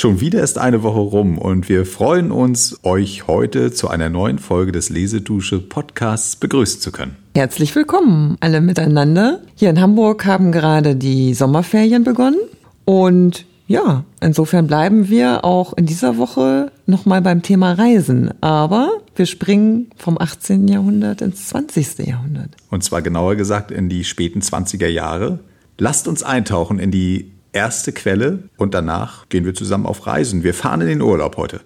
Schon wieder ist eine Woche rum und wir freuen uns, euch heute zu einer neuen Folge des Lesedusche Podcasts begrüßen zu können. Herzlich willkommen alle miteinander. Hier in Hamburg haben gerade die Sommerferien begonnen und ja, insofern bleiben wir auch in dieser Woche nochmal beim Thema Reisen. Aber wir springen vom 18. Jahrhundert ins 20. Jahrhundert. Und zwar genauer gesagt in die späten 20er Jahre. Lasst uns eintauchen in die erste Quelle und danach gehen wir zusammen auf Reisen. Wir fahren in den Urlaub heute.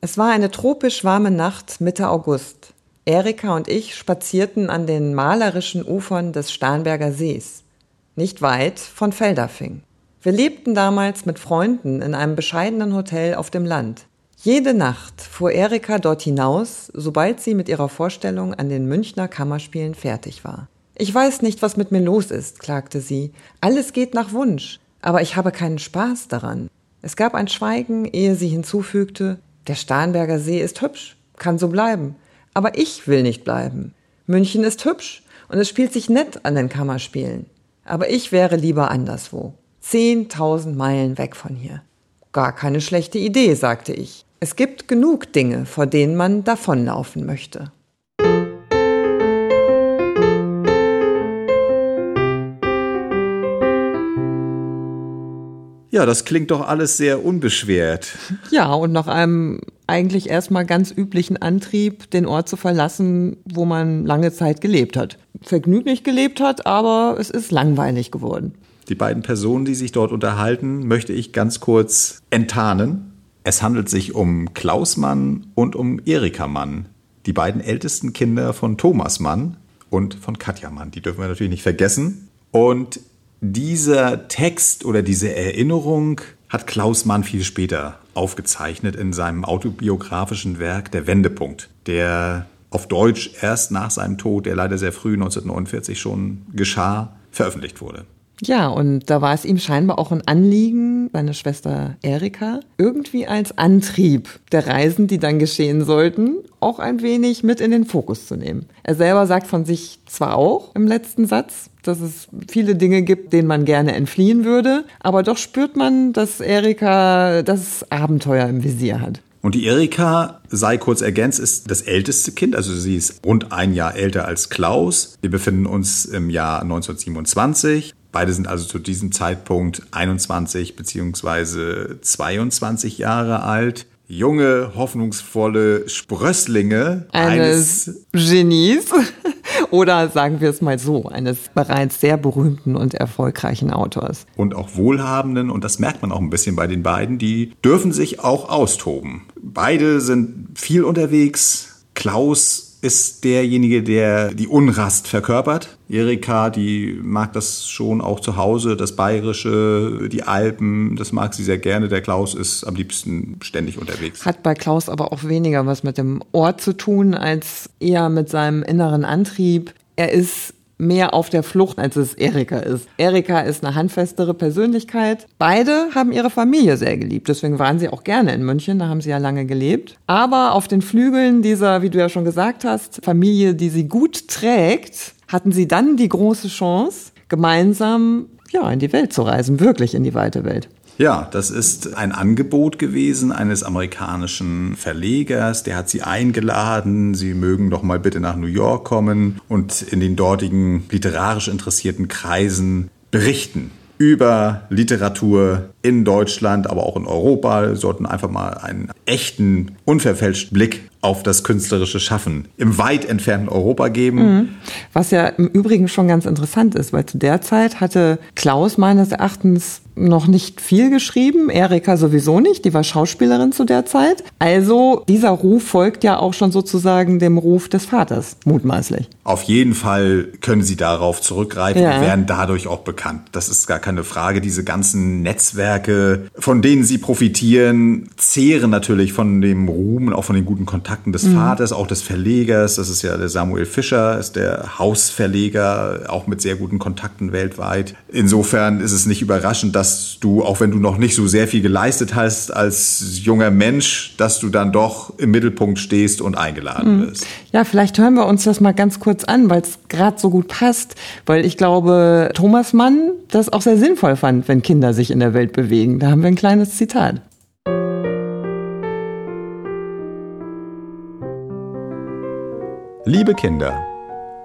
Es war eine tropisch warme Nacht Mitte August. Erika und ich spazierten an den malerischen Ufern des Starnberger Sees, nicht weit von Feldafing. Wir lebten damals mit Freunden in einem bescheidenen Hotel auf dem Land. Jede Nacht fuhr Erika dort hinaus, sobald sie mit ihrer Vorstellung an den Münchner Kammerspielen fertig war. Ich weiß nicht, was mit mir los ist, klagte sie. Alles geht nach Wunsch, aber ich habe keinen Spaß daran. Es gab ein Schweigen, ehe sie hinzufügte, der Starnberger See ist hübsch, kann so bleiben, aber ich will nicht bleiben. München ist hübsch und es spielt sich nett an den Kammerspielen, aber ich wäre lieber anderswo. Zehntausend Meilen weg von hier. Gar keine schlechte Idee, sagte ich. Es gibt genug Dinge, vor denen man davonlaufen möchte. Ja, das klingt doch alles sehr unbeschwert. Ja, und nach einem eigentlich erstmal ganz üblichen Antrieb, den Ort zu verlassen, wo man lange Zeit gelebt hat. Vergnüglich gelebt hat, aber es ist langweilig geworden. Die beiden Personen, die sich dort unterhalten, möchte ich ganz kurz enttarnen. Es handelt sich um Klaus Mann und um Erika Mann, die beiden ältesten Kinder von Thomas Mann und von Katja Mann. Die dürfen wir natürlich nicht vergessen. Und dieser Text oder diese Erinnerung hat Klaus Mann viel später aufgezeichnet in seinem autobiografischen Werk Der Wendepunkt, der auf Deutsch erst nach seinem Tod, der leider sehr früh 1949 schon geschah, veröffentlicht wurde. Ja, und da war es ihm scheinbar auch ein Anliegen, seine Schwester Erika, irgendwie als Antrieb der Reisen, die dann geschehen sollten, auch ein wenig mit in den Fokus zu nehmen. Er selber sagt von sich zwar auch im letzten Satz, dass es viele Dinge gibt, denen man gerne entfliehen würde, aber doch spürt man, dass Erika das Abenteuer im Visier hat. Und die Erika, sei kurz ergänzt, ist das älteste Kind, also sie ist rund ein Jahr älter als Klaus. Wir befinden uns im Jahr 1927. Beide sind also zu diesem Zeitpunkt 21 bzw. 22 Jahre alt. Junge, hoffnungsvolle Sprösslinge eines, eines Genies oder sagen wir es mal so, eines bereits sehr berühmten und erfolgreichen Autors. Und auch wohlhabenden, und das merkt man auch ein bisschen bei den beiden, die dürfen sich auch austoben. Beide sind viel unterwegs. Klaus ist derjenige, der die Unrast verkörpert. Erika, die mag das schon auch zu Hause, das Bayerische, die Alpen, das mag sie sehr gerne. Der Klaus ist am liebsten ständig unterwegs. Hat bei Klaus aber auch weniger was mit dem Ort zu tun, als eher mit seinem inneren Antrieb. Er ist mehr auf der Flucht, als es Erika ist. Erika ist eine handfestere Persönlichkeit. Beide haben ihre Familie sehr geliebt. Deswegen waren sie auch gerne in München. Da haben sie ja lange gelebt. Aber auf den Flügeln dieser, wie du ja schon gesagt hast, Familie, die sie gut trägt, hatten sie dann die große Chance, gemeinsam ja, in die Welt zu reisen, wirklich in die weite Welt. Ja, das ist ein Angebot gewesen eines amerikanischen Verlegers. Der hat sie eingeladen, sie mögen doch mal bitte nach New York kommen und in den dortigen literarisch interessierten Kreisen berichten über Literatur in Deutschland, aber auch in Europa. Wir sollten einfach mal einen echten, unverfälschten Blick auf das künstlerische Schaffen im weit entfernten Europa geben. Mhm. Was ja im Übrigen schon ganz interessant ist, weil zu der Zeit hatte Klaus meines Erachtens noch nicht viel geschrieben, Erika sowieso nicht, die war Schauspielerin zu der Zeit. Also dieser Ruf folgt ja auch schon sozusagen dem Ruf des Vaters, mutmaßlich. Auf jeden Fall können sie darauf zurückgreifen ja. und werden dadurch auch bekannt. Das ist gar keine Frage. Diese ganzen Netzwerke, von denen sie profitieren, zehren natürlich von dem Ruhm und auch von den guten Kontakten des mhm. Vaters, auch des Verlegers. Das ist ja der Samuel Fischer, ist der Hausverleger, auch mit sehr guten Kontakten weltweit. Insofern ist es nicht überraschend, dass dass du, auch wenn du noch nicht so sehr viel geleistet hast als junger Mensch, dass du dann doch im Mittelpunkt stehst und eingeladen mhm. wirst. Ja, vielleicht hören wir uns das mal ganz kurz an, weil es gerade so gut passt, weil ich glaube, Thomas Mann das auch sehr sinnvoll fand, wenn Kinder sich in der Welt bewegen. Da haben wir ein kleines Zitat. Liebe Kinder,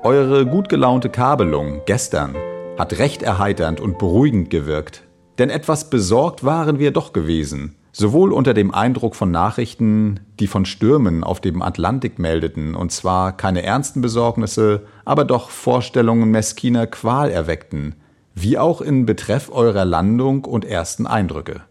eure gut gelaunte Kabelung gestern hat recht erheiternd und beruhigend gewirkt. Denn etwas besorgt waren wir doch gewesen, sowohl unter dem Eindruck von Nachrichten, die von Stürmen auf dem Atlantik meldeten, und zwar keine ernsten Besorgnisse, aber doch Vorstellungen meskiner Qual erweckten, wie auch in Betreff eurer Landung und ersten Eindrücke.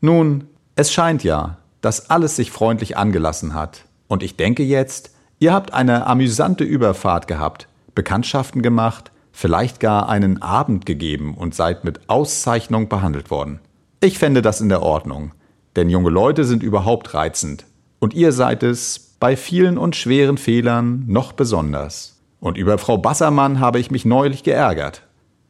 Nun, es scheint ja, dass alles sich freundlich angelassen hat, und ich denke jetzt, ihr habt eine amüsante Überfahrt gehabt, Bekanntschaften gemacht, vielleicht gar einen Abend gegeben und seid mit Auszeichnung behandelt worden. Ich fände das in der Ordnung, denn junge Leute sind überhaupt reizend, und ihr seid es bei vielen und schweren Fehlern noch besonders. Und über Frau Bassermann habe ich mich neulich geärgert.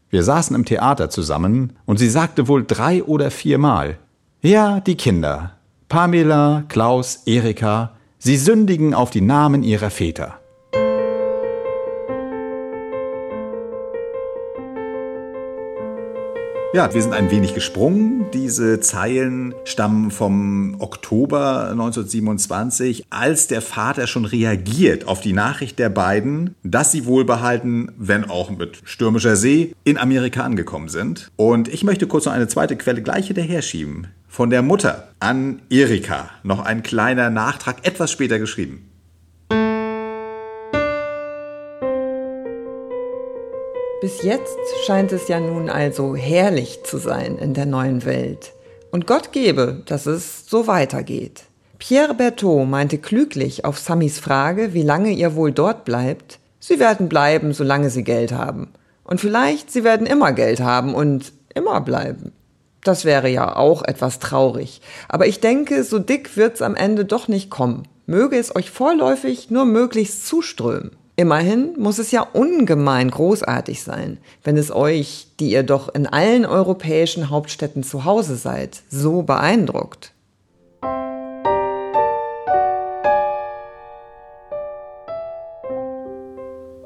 Wir saßen im Theater zusammen, und sie sagte wohl drei oder viermal Ja, die Kinder. Pamela, Klaus, Erika, sie sündigen auf die Namen ihrer Väter. Ja, wir sind ein wenig gesprungen. Diese Zeilen stammen vom Oktober 1927, als der Vater schon reagiert auf die Nachricht der beiden, dass sie wohlbehalten, wenn auch mit stürmischer See, in Amerika angekommen sind. Und ich möchte kurz noch eine zweite Quelle gleich hinterher schieben. Von der Mutter an Erika. Noch ein kleiner Nachtrag, etwas später geschrieben. Bis jetzt scheint es ja nun also herrlich zu sein in der neuen Welt. Und Gott gebe, dass es so weitergeht. Pierre Berthaud meinte klüglich auf Sammys Frage, wie lange ihr wohl dort bleibt, sie werden bleiben, solange sie Geld haben. Und vielleicht sie werden immer Geld haben und immer bleiben. Das wäre ja auch etwas traurig. Aber ich denke, so dick wird's am Ende doch nicht kommen. Möge es euch vorläufig nur möglichst zuströmen. Immerhin muss es ja ungemein großartig sein, wenn es euch, die ihr doch in allen europäischen Hauptstädten zu Hause seid, so beeindruckt.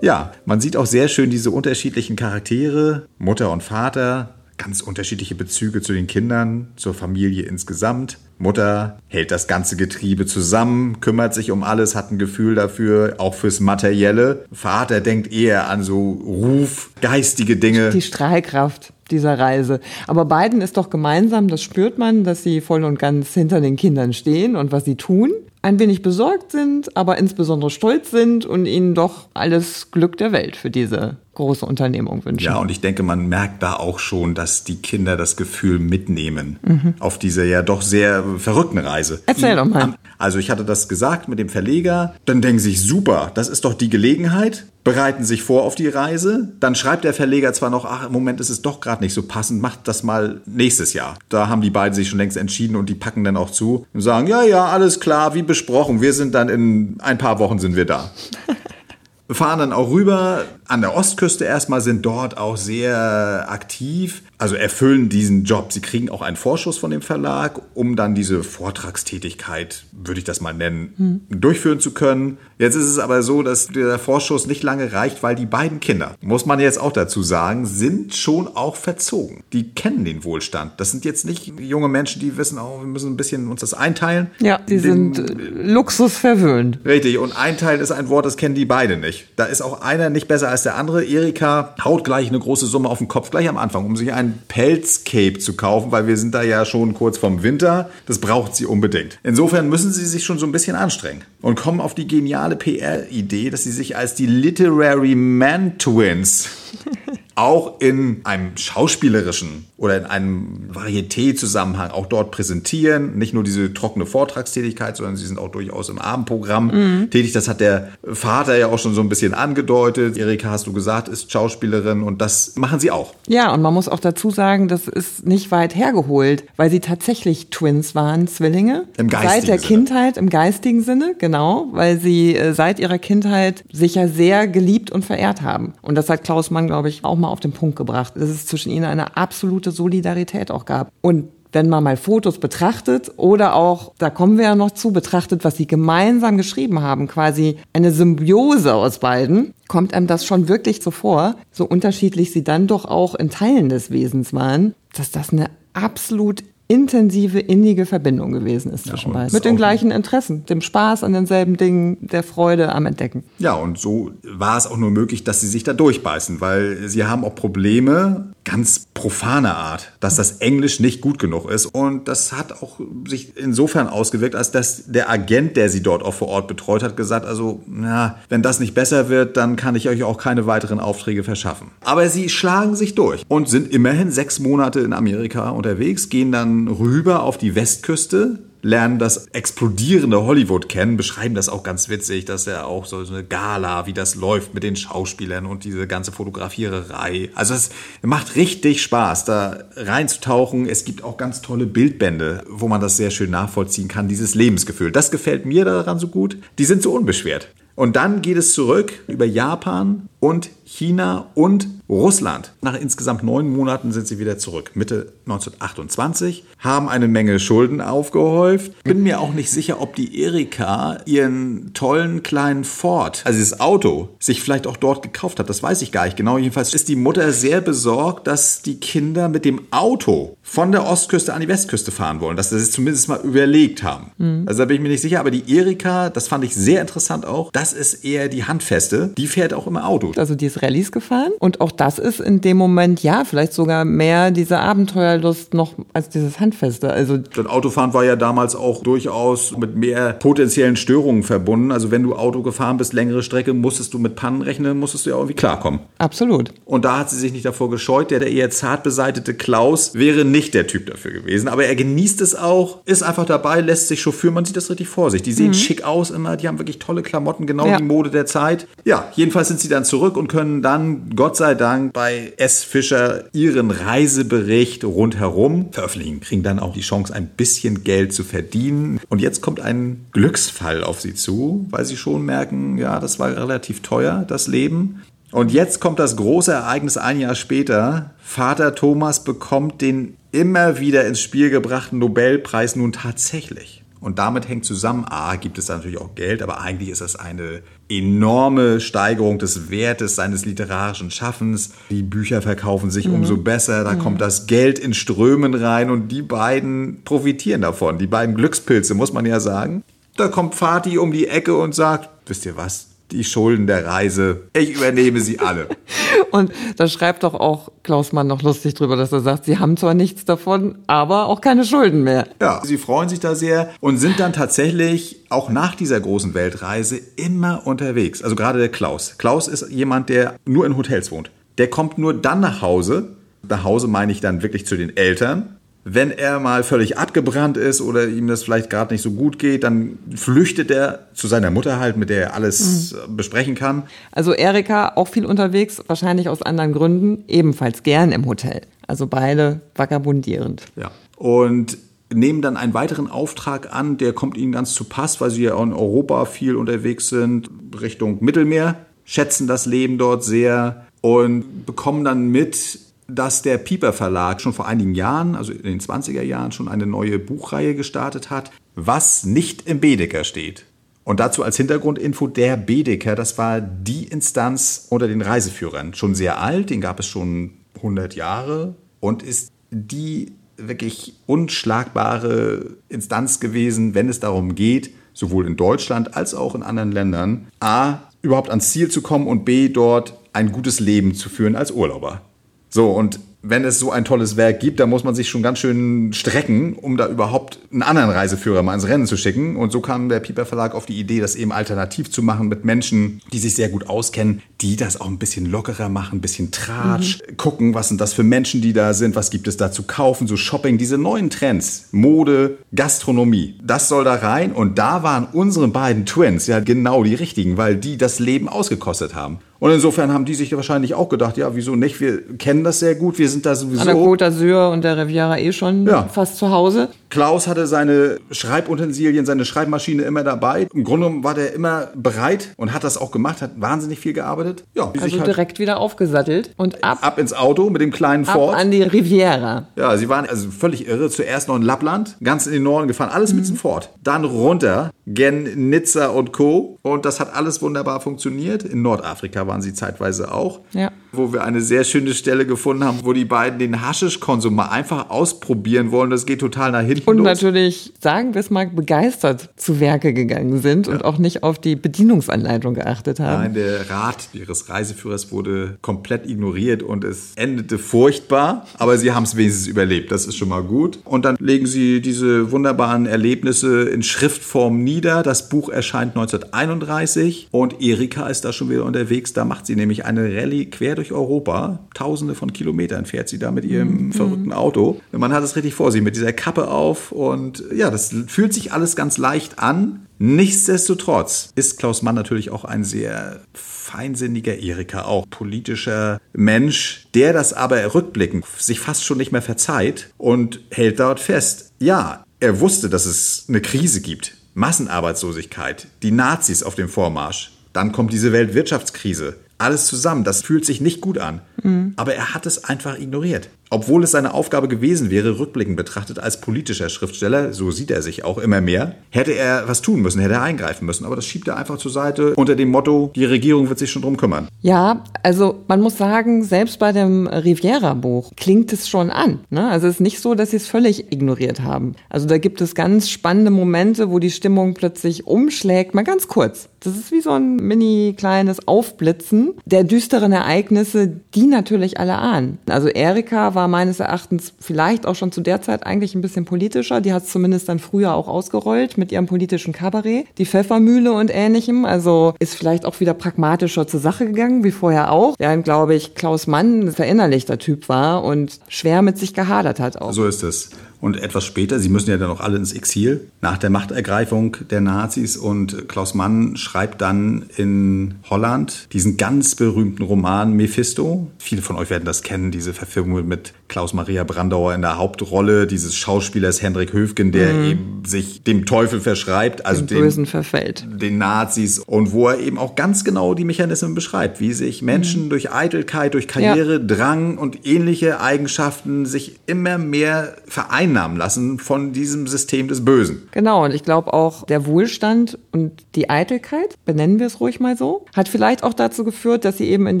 Ja, man sieht auch sehr schön diese unterschiedlichen Charaktere, Mutter und Vater, ganz unterschiedliche Bezüge zu den Kindern, zur Familie insgesamt. Mutter hält das ganze Getriebe zusammen, kümmert sich um alles, hat ein Gefühl dafür, auch fürs Materielle. Vater denkt eher an so Ruf, geistige Dinge. Die Strahlkraft dieser Reise. Aber beiden ist doch gemeinsam, das spürt man, dass sie voll und ganz hinter den Kindern stehen und was sie tun. Ein wenig besorgt sind, aber insbesondere stolz sind und ihnen doch alles Glück der Welt für diese große Unternehmung wünschen. Ja, und ich denke, man merkt da auch schon, dass die Kinder das Gefühl mitnehmen mhm. auf diese ja doch sehr verrückten Reise. Erzähl doch mal. Also ich hatte das gesagt mit dem Verleger, dann denken sie sich, super, das ist doch die Gelegenheit, bereiten sich vor auf die Reise, dann schreibt der Verleger zwar noch, ach, im Moment ist es doch gerade nicht so passend, macht das mal nächstes Jahr. Da haben die beiden sich schon längst entschieden und die packen dann auch zu und sagen, ja, ja, alles klar, wie besprochen, wir sind dann in ein paar Wochen sind wir da. Fahren dann auch rüber an der Ostküste erstmal, sind dort auch sehr aktiv, also erfüllen diesen Job. Sie kriegen auch einen Vorschuss von dem Verlag, um dann diese Vortragstätigkeit, würde ich das mal nennen, hm. durchführen zu können. Jetzt ist es aber so, dass der Vorschuss nicht lange reicht, weil die beiden Kinder, muss man jetzt auch dazu sagen, sind schon auch verzogen. Die kennen den Wohlstand. Das sind jetzt nicht junge Menschen, die wissen, oh, wir müssen ein bisschen uns das einteilen. Ja, die den, sind Luxus verwöhnt. Richtig, und einteilen ist ein Wort, das kennen die beide nicht. Da ist auch einer nicht besser als der andere. Erika haut gleich eine große Summe auf den Kopf, gleich am Anfang, um sich ein Pelzcape zu kaufen, weil wir sind da ja schon kurz vorm Winter. Das braucht sie unbedingt. Insofern müssen sie sich schon so ein bisschen anstrengen und kommen auf die geniale PR-Idee, dass sie sich als die Literary Man Twins auch in einem schauspielerischen oder in einem Varieté-Zusammenhang auch dort präsentieren. Nicht nur diese trockene Vortragstätigkeit, sondern sie sind auch durchaus im Abendprogramm mhm. tätig. Das hat der Vater ja auch schon so ein bisschen angedeutet. Erika, hast du gesagt, ist Schauspielerin und das machen sie auch. Ja, und man muss auch dazu sagen, das ist nicht weit hergeholt, weil sie tatsächlich Twins waren, Zwillinge. Im geistigen Seit der Sinne. Kindheit, im geistigen Sinne, genau, weil sie äh, seit ihrer Kindheit sich ja sehr geliebt und verehrt haben. Und das hat Klaus Mann, glaube ich, auch mal auf den Punkt gebracht, dass es zwischen ihnen eine absolute Solidarität auch gab. Und wenn man mal Fotos betrachtet oder auch, da kommen wir ja noch zu, betrachtet, was sie gemeinsam geschrieben haben, quasi eine Symbiose aus beiden, kommt einem das schon wirklich so vor, so unterschiedlich sie dann doch auch in Teilen des Wesens waren, dass das eine absolut intensive, innige Verbindung gewesen ist zwischen ja, beiden. Mit den gleichen Interessen, dem Spaß an denselben Dingen, der Freude am Entdecken. Ja, und so war es auch nur möglich, dass sie sich da durchbeißen, weil sie haben auch Probleme, ganz profane Art, dass das Englisch nicht gut genug ist. Und das hat auch sich insofern ausgewirkt, als dass der Agent, der sie dort auch vor Ort betreut hat, gesagt, also, na, wenn das nicht besser wird, dann kann ich euch auch keine weiteren Aufträge verschaffen. Aber sie schlagen sich durch und sind immerhin sechs Monate in Amerika unterwegs, gehen dann rüber auf die Westküste, lernen das explodierende Hollywood kennen, beschreiben das auch ganz witzig, dass er auch so eine Gala, wie das läuft mit den Schauspielern und diese ganze Fotografiererei. Also es macht richtig Spaß, da reinzutauchen. Es gibt auch ganz tolle Bildbände, wo man das sehr schön nachvollziehen kann, dieses Lebensgefühl. Das gefällt mir daran so gut. Die sind so unbeschwert. Und dann geht es zurück über Japan und China und Russland. Nach insgesamt neun Monaten sind sie wieder zurück. Mitte 1928, haben eine Menge Schulden aufgehäuft. Bin mir auch nicht sicher, ob die Erika ihren tollen kleinen Ford, also das Auto, sich vielleicht auch dort gekauft hat. Das weiß ich gar nicht genau. Jedenfalls ist die Mutter sehr besorgt, dass die Kinder mit dem Auto von der Ostküste an die Westküste fahren wollen. Dass sie es zumindest mal überlegt haben. Mhm. Also da bin ich mir nicht sicher. Aber die Erika, das fand ich sehr interessant auch, das ist eher die Handfeste. Die fährt auch immer Auto. Also die ist Rallyes gefahren. Und auch das ist in dem Moment, ja, vielleicht sogar mehr diese Abenteuerlust noch als dieses Handfeste. Also das Autofahren war ja damals auch durchaus mit mehr potenziellen Störungen verbunden. Also wenn du Auto gefahren bist, längere Strecke, musstest du mit Pannen rechnen, musstest du ja irgendwie klarkommen. Absolut. Und da hat sie sich nicht davor gescheut. Der, der eher zart beseitete Klaus wäre nicht der Typ dafür gewesen. Aber er genießt es auch, ist einfach dabei, lässt sich chauffieren. Man sieht das richtig vor sich. Die sehen mhm. schick aus immer, die haben wirklich tolle Klamotten, genau ja. die Mode der Zeit. Ja, jedenfalls sind sie dann zurück und können dann, Gott sei Dank, bei S. Fischer ihren Reisebericht rundherum veröffentlichen, kriegen dann auch die Chance, ein bisschen Geld zu verdienen. Und jetzt kommt ein Glücksfall auf sie zu, weil sie schon merken, ja, das war relativ teuer, das Leben. Und jetzt kommt das große Ereignis ein Jahr später. Vater Thomas bekommt den immer wieder ins Spiel gebrachten Nobelpreis nun tatsächlich. Und damit hängt zusammen, a, gibt es da natürlich auch Geld, aber eigentlich ist das eine enorme Steigerung des Wertes seines literarischen Schaffens. Die Bücher verkaufen sich mhm. umso besser, da mhm. kommt das Geld in Strömen rein und die beiden profitieren davon. Die beiden Glückspilze, muss man ja sagen. Da kommt Fatih um die Ecke und sagt, wisst ihr was, die Schulden der Reise. Ich übernehme sie alle. Und da schreibt doch auch Klaus Mann noch lustig drüber, dass er sagt, sie haben zwar nichts davon, aber auch keine Schulden mehr. Ja, sie freuen sich da sehr und sind dann tatsächlich auch nach dieser großen Weltreise immer unterwegs. Also gerade der Klaus. Klaus ist jemand, der nur in Hotels wohnt. Der kommt nur dann nach Hause. Nach Hause meine ich dann wirklich zu den Eltern wenn er mal völlig abgebrannt ist oder ihm das vielleicht gerade nicht so gut geht, dann flüchtet er zu seiner Mutter halt, mit der er alles mhm. besprechen kann. Also Erika auch viel unterwegs, wahrscheinlich aus anderen Gründen, ebenfalls gern im Hotel. Also beide vagabundierend. Ja. Und nehmen dann einen weiteren Auftrag an, der kommt ihnen ganz zu Pass, weil sie ja in Europa viel unterwegs sind, Richtung Mittelmeer, schätzen das Leben dort sehr und bekommen dann mit, dass der Pieper Verlag schon vor einigen Jahren, also in den 20er Jahren, schon eine neue Buchreihe gestartet hat, was nicht im Bedecker steht. Und dazu als Hintergrundinfo, der Bedecker, das war die Instanz unter den Reiseführern. Schon sehr alt, den gab es schon 100 Jahre und ist die wirklich unschlagbare Instanz gewesen, wenn es darum geht, sowohl in Deutschland als auch in anderen Ländern, a, überhaupt ans Ziel zu kommen und b, dort ein gutes Leben zu führen als Urlauber. So, und wenn es so ein tolles Werk gibt, dann muss man sich schon ganz schön strecken, um da überhaupt einen anderen Reiseführer mal ins Rennen zu schicken. Und so kam der Pieper Verlag auf die Idee, das eben alternativ zu machen mit Menschen, die sich sehr gut auskennen, die das auch ein bisschen lockerer machen, ein bisschen Tratsch, mhm. gucken, was sind das für Menschen, die da sind, was gibt es da zu kaufen, so Shopping, diese neuen Trends, Mode, Gastronomie. Das soll da rein und da waren unsere beiden Twins ja genau die richtigen, weil die das Leben ausgekostet haben. Und insofern haben die sich wahrscheinlich auch gedacht, ja, wieso nicht? Wir kennen das sehr gut, wir sind da sowieso. An der Côte d'Azur und der Riviera eh schon ja. fast zu Hause. Klaus hatte seine Schreibutensilien, seine Schreibmaschine immer dabei. Im Grunde genommen war der immer bereit und hat das auch gemacht, hat wahnsinnig viel gearbeitet. Ja, also halt direkt wieder aufgesattelt und ab. Ab ins Auto mit dem kleinen ab Ford. an die Riviera. Ja, sie waren also völlig irre. Zuerst noch in Lappland, ganz in den Norden gefahren, alles mhm. mit dem Ford. Dann runter, gen Nizza und Co. Und das hat alles wunderbar funktioniert. In Nordafrika waren sie zeitweise auch. Ja wo wir eine sehr schöne Stelle gefunden haben, wo die beiden den Haschischkonsum mal einfach ausprobieren wollen. Das geht total nach hinten Und los. natürlich, sagen wir es mal, begeistert zu Werke gegangen sind ja. und auch nicht auf die Bedienungsanleitung geachtet haben. Nein, der Rat ihres Reiseführers wurde komplett ignoriert und es endete furchtbar. Aber sie haben es wenigstens überlebt. Das ist schon mal gut. Und dann legen sie diese wunderbaren Erlebnisse in Schriftform nieder. Das Buch erscheint 1931 und Erika ist da schon wieder unterwegs. Da macht sie nämlich eine Rallye quer durch Europa. Tausende von Kilometern fährt sie da mit ihrem mhm. verrückten Auto. Man hat es richtig vor sich mit dieser Kappe auf und ja, das fühlt sich alles ganz leicht an. Nichtsdestotrotz ist Klaus Mann natürlich auch ein sehr feinsinniger Erika, auch politischer Mensch, der das aber rückblickend sich fast schon nicht mehr verzeiht und hält dort fest. Ja, er wusste, dass es eine Krise gibt. Massenarbeitslosigkeit, die Nazis auf dem Vormarsch. Dann kommt diese Weltwirtschaftskrise alles zusammen. Das fühlt sich nicht gut an. Mhm. Aber er hat es einfach ignoriert obwohl es seine Aufgabe gewesen wäre, rückblickend betrachtet als politischer Schriftsteller, so sieht er sich auch immer mehr, hätte er was tun müssen, hätte er eingreifen müssen. Aber das schiebt er einfach zur Seite unter dem Motto, die Regierung wird sich schon drum kümmern. Ja, also man muss sagen, selbst bei dem Riviera-Buch klingt es schon an. Ne? Also es ist nicht so, dass sie es völlig ignoriert haben. Also da gibt es ganz spannende Momente, wo die Stimmung plötzlich umschlägt, mal ganz kurz. Das ist wie so ein mini kleines Aufblitzen der düsteren Ereignisse, die natürlich alle ahnen. Also Erika war war meines Erachtens vielleicht auch schon zu der Zeit eigentlich ein bisschen politischer. Die hat es zumindest dann früher auch ausgerollt mit ihrem politischen Kabarett. Die Pfeffermühle und ähnlichem. Also ist vielleicht auch wieder pragmatischer zur Sache gegangen, wie vorher auch. Während, glaube ich, Klaus Mann ein verinnerlichter Typ war und schwer mit sich gehadert hat auch. So ist es. Und etwas später, sie müssen ja dann auch alle ins Exil, nach der Machtergreifung der Nazis. Und Klaus Mann schreibt dann in Holland diesen ganz berühmten Roman Mephisto. Viele von euch werden das kennen, diese Verfilmung mit Klaus Maria Brandauer in der Hauptrolle, dieses Schauspielers Hendrik Höfgen, der mhm. eben sich dem Teufel verschreibt, also dem Bösen verfällt. Den Nazis. Und wo er eben auch ganz genau die Mechanismen beschreibt, wie sich Menschen mhm. durch Eitelkeit, durch Karriere, ja. Drang und ähnliche Eigenschaften sich immer mehr vereinnahmen lassen von diesem System des Bösen. Genau, und ich glaube auch der Wohlstand und die Eitelkeit, benennen wir es ruhig mal so, hat vielleicht auch dazu geführt, dass sie eben in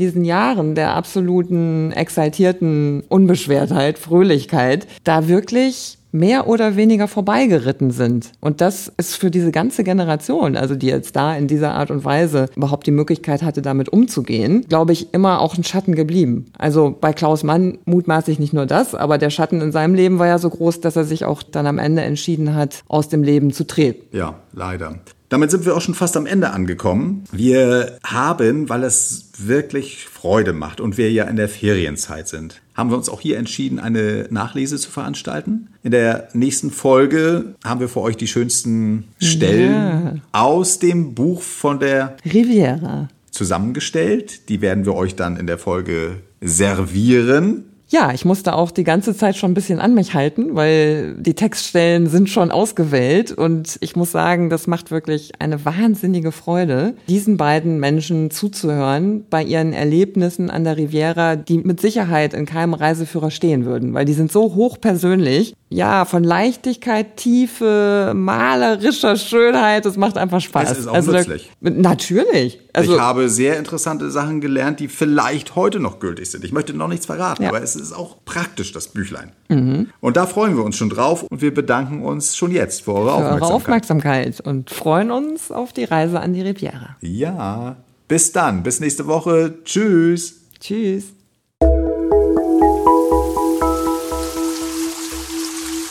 diesen Jahren der absoluten exaltierten Unbeschwertheit, Fröhlichkeit, da wirklich mehr oder weniger vorbeigeritten sind. Und das ist für diese ganze Generation, also die jetzt da in dieser Art und Weise überhaupt die Möglichkeit hatte, damit umzugehen, glaube ich, immer auch ein Schatten geblieben. Also bei Klaus Mann mutmaßlich nicht nur das, aber der Schatten in seinem Leben war ja so groß, dass er sich auch dann am Ende entschieden hat, aus dem Leben zu treten. Ja, leider. Damit sind wir auch schon fast am Ende angekommen. Wir haben, weil es wirklich Freude macht und wir ja in der Ferienzeit sind, haben wir uns auch hier entschieden, eine Nachlese zu veranstalten. In der nächsten Folge haben wir für euch die schönsten Stellen ja. aus dem Buch von der Riviera zusammengestellt. Die werden wir euch dann in der Folge servieren. Ja, ich musste auch die ganze Zeit schon ein bisschen an mich halten, weil die Textstellen sind schon ausgewählt und ich muss sagen, das macht wirklich eine wahnsinnige Freude, diesen beiden Menschen zuzuhören bei ihren Erlebnissen an der Riviera, die mit Sicherheit in keinem Reiseführer stehen würden, weil die sind so hochpersönlich. Ja, von Leichtigkeit, Tiefe, malerischer Schönheit, das macht einfach Spaß. Es ist auch also nützlich. Da, natürlich. Also, ich habe sehr interessante Sachen gelernt, die vielleicht heute noch gültig sind. Ich möchte noch nichts verraten, ja. aber es ist auch praktisch, das Büchlein. Mhm. Und da freuen wir uns schon drauf und wir bedanken uns schon jetzt für eure für Aufmerksamkeit. Eure Aufmerksamkeit und freuen uns auf die Reise an die Riviera. Ja, bis dann, bis nächste Woche. Tschüss. Tschüss.